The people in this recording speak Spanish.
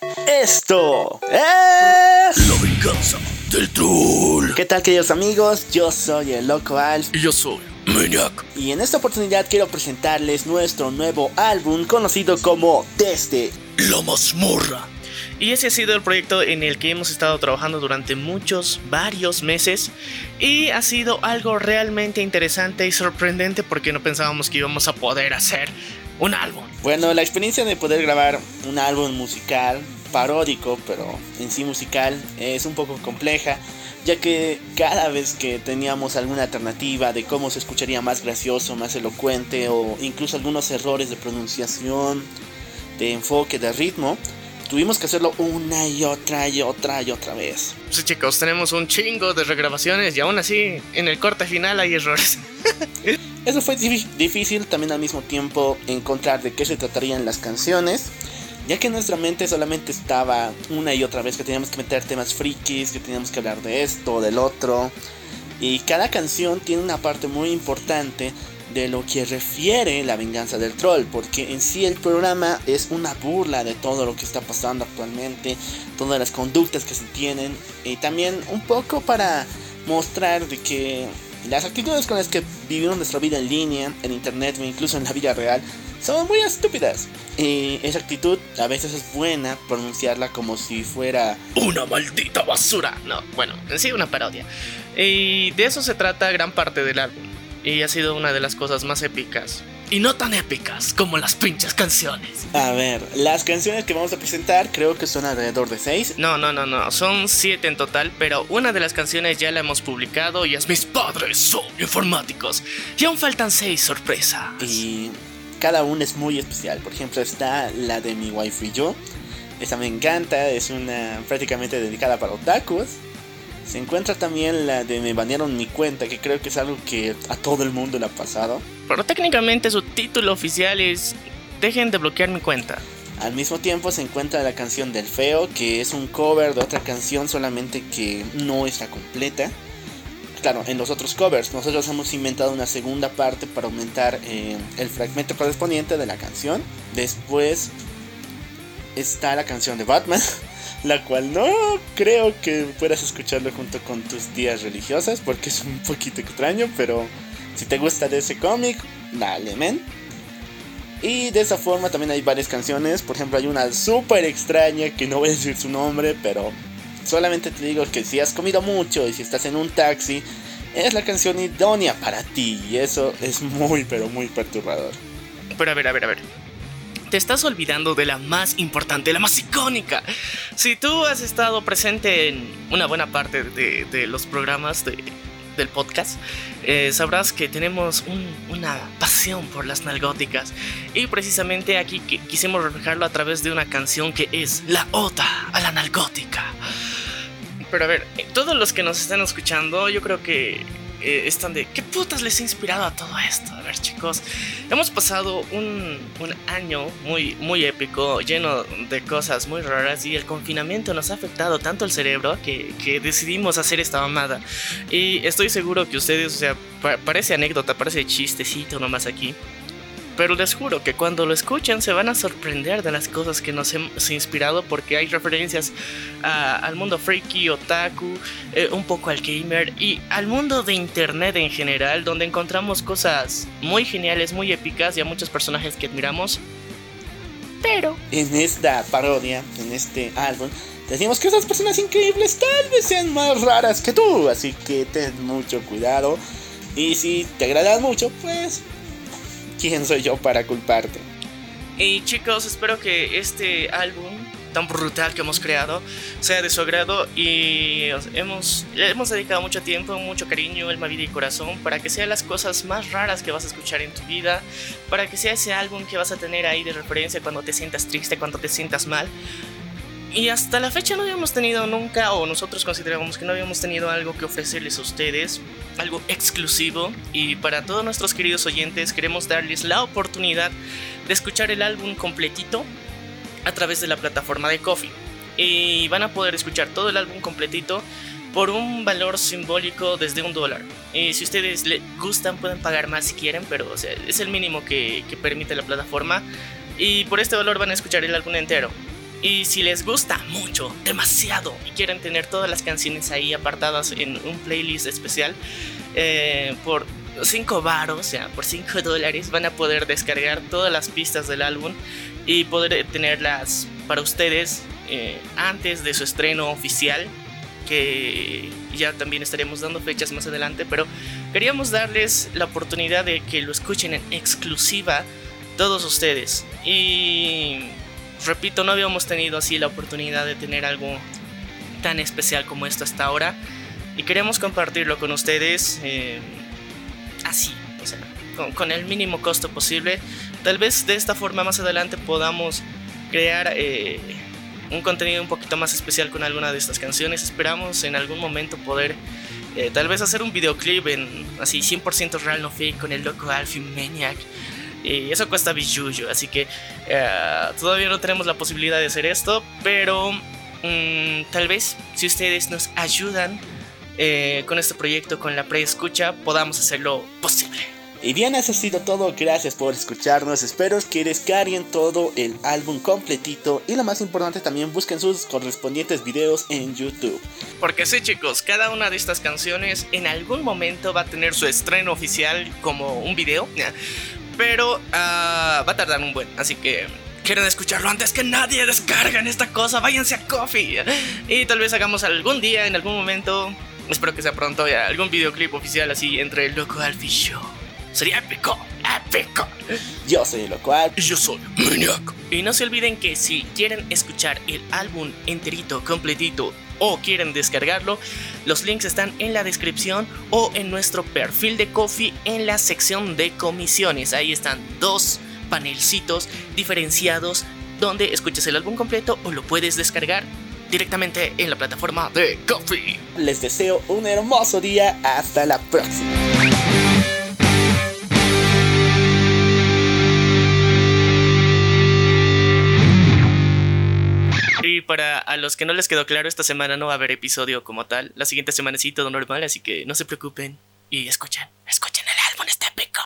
Esto es... La venganza del troll. ¿Qué tal queridos amigos? Yo soy el Loco Alf Y yo soy Maniac. y en esta oportunidad quiero presentarles nuestro nuevo álbum conocido como Desde. La mazmorra. Y ese ha sido el proyecto en el que hemos estado trabajando durante muchos, varios meses. Y ha sido algo realmente interesante y sorprendente porque no pensábamos que íbamos a poder hacer un álbum. Bueno, la experiencia de poder grabar un álbum musical, paródico, pero en sí musical, es un poco compleja, ya que cada vez que teníamos alguna alternativa de cómo se escucharía más gracioso, más elocuente, o incluso algunos errores de pronunciación, de enfoque, de ritmo, tuvimos que hacerlo una y otra y otra y otra vez. Sí, chicos, tenemos un chingo de regrabaciones y aún así en el corte final hay errores. Eso fue difí- difícil también al mismo tiempo encontrar de qué se tratarían las canciones, ya que nuestra mente solamente estaba una y otra vez que teníamos que meter temas frikis, que teníamos que hablar de esto, del otro, y cada canción tiene una parte muy importante de lo que refiere la venganza del troll, porque en sí el programa es una burla de todo lo que está pasando actualmente, todas las conductas que se tienen, y también un poco para mostrar de que las actitudes con las que vivimos nuestra vida en línea, en internet o incluso en la vida real son muy estúpidas. Y esa actitud a veces es buena pronunciarla como si fuera Una maldita basura. No, bueno, en sí una parodia. Y de eso se trata gran parte del álbum. Y ha sido una de las cosas más épicas. Y no tan épicas como las pinches canciones. A ver, las canciones que vamos a presentar creo que son alrededor de 6. No, no, no, no, son siete en total, pero una de las canciones ya la hemos publicado y es Mis padres son informáticos. Y aún faltan seis sorpresas. Y cada una es muy especial. Por ejemplo, está la de mi wife y yo. Esa me encanta, es una prácticamente dedicada para otakus. Se encuentra también la de me banearon mi cuenta, que creo que es algo que a todo el mundo le ha pasado. Pero técnicamente su título oficial es Dejen de bloquear mi cuenta. Al mismo tiempo se encuentra la canción del feo, que es un cover de otra canción, solamente que no está completa. Claro, en los otros covers nosotros hemos inventado una segunda parte para aumentar eh, el fragmento correspondiente de la canción. Después está la canción de Batman, la cual no creo que puedas escucharlo junto con tus días religiosas, porque es un poquito extraño, pero si te gusta de ese cómic, dale, men. Y de esa forma también hay varias canciones. Por ejemplo, hay una súper extraña que no voy a decir su nombre, pero solamente te digo que si has comido mucho y si estás en un taxi, es la canción idónea para ti. Y eso es muy, pero muy perturbador. Pero a ver, a ver, a ver. Te estás olvidando de la más importante, la más icónica. Si tú has estado presente en una buena parte de, de los programas de- del podcast, eh, sabrás que tenemos un- una pasión por las nalgóticas. Y precisamente aquí qui- quisimos reflejarlo a través de una canción que es La oda a la nalgótica. Pero a ver, eh, todos los que nos están escuchando, yo creo que eh, están de ¿qué putas les ha inspirado a todo esto? A ver, chicos, hemos pasado un, un año muy, muy épico, lleno de cosas muy raras y el confinamiento nos ha afectado tanto el cerebro que, que decidimos hacer esta mamada. Y estoy seguro que ustedes, o sea, pa- parece anécdota, parece chistecito nomás aquí. Pero les juro que cuando lo escuchen se van a sorprender de las cosas que nos hemos inspirado porque hay referencias al mundo freaky, otaku, eh, un poco al gamer y al mundo de internet en general, donde encontramos cosas muy geniales, muy épicas y a muchos personajes que admiramos. Pero En esta parodia, en este álbum, decimos que esas personas increíbles tal vez sean más raras que tú. Así que ten mucho cuidado. Y si te agradan mucho, pues... ¿Quién soy yo para culparte? Y chicos, espero que este álbum tan brutal que hemos creado sea de su agrado y os- hemos, hemos dedicado mucho tiempo, mucho cariño, alma, vida y corazón para que sean las cosas más raras que vas a escuchar en tu vida, para que sea ese álbum que vas a tener ahí de referencia cuando te sientas triste, cuando te sientas mal. Y hasta la fecha no habíamos tenido nunca, o nosotros consideramos que no habíamos tenido algo que ofrecerles a ustedes, algo exclusivo. Y para todos nuestros queridos oyentes queremos darles la oportunidad de escuchar el álbum completito a través de la plataforma de Coffee. Y van a poder escuchar todo el álbum completito por un valor simbólico desde un dólar. Y si ustedes les gustan pueden pagar más si quieren, pero o es el mínimo que permite la plataforma. Y por este valor van a escuchar el álbum entero. Y si les gusta mucho, demasiado, y quieren tener todas las canciones ahí apartadas en un playlist especial, eh, por 5 baros, o sea, por 5 dólares, van a poder descargar todas las pistas del álbum y poder tenerlas para ustedes eh, antes de su estreno oficial, que ya también estaremos dando fechas más adelante, pero queríamos darles la oportunidad de que lo escuchen en exclusiva todos ustedes. Y repito, no habíamos tenido así la oportunidad de tener algo tan especial como esto hasta ahora. Y queremos compartirlo con ustedes eh, así, o sea, con, el mínimo costo posible. Tal vez de esta forma más adelante podamos crear eh, un contenido un poquito más especial con alguna de estas canciones. Esperamos en algún momento poder eh, tal vez hacer un videoclip en así 100% real no fake con el loco Alfie Maniac. Y eso cuesta billuyo, así que eh, todavía no tenemos la posibilidad de hacer esto, pero mm, tal vez si ustedes nos ayudan eh, con este proyecto, con la preescucha, podamos hacerlo posible. Y bien, eso ha sido todo. Gracias por escucharnos. Espero que descarguen todo el álbum completito. Y lo más importante, también busquen sus correspondientes videos en YouTube. Porque sí, chicos, cada una de estas canciones en algún momento va a tener su estreno oficial como un video pero ah, va a tardar un buen. Así que quieren escucharlo antes que nadie, descargan esta cosa, váyanse a Coffee. Y tal vez hagamos algún día, en algún momento, espero que sea pronto, ya, algún videoclip oficial así entre el Loco Alfie Show. Sería épico, épico. Yo soy el Loco Y yo soy Maniac. Y no se olviden que si quieren escuchar el álbum enterito, completito, o quieren descargarlo, los links están en la descripción o en nuestro perfil de Coffee en la sección de comisiones. Ahí están dos panelcitos diferenciados donde escuchas el álbum completo o lo puedes descargar directamente en la plataforma de Coffee. Les deseo un hermoso día. Hasta la próxima. Para a los que no les quedó claro, esta semana no va a haber episodio como tal. La siguiente semana sí todo normal, así que no se preocupen y escuchen, escuchen el álbum, este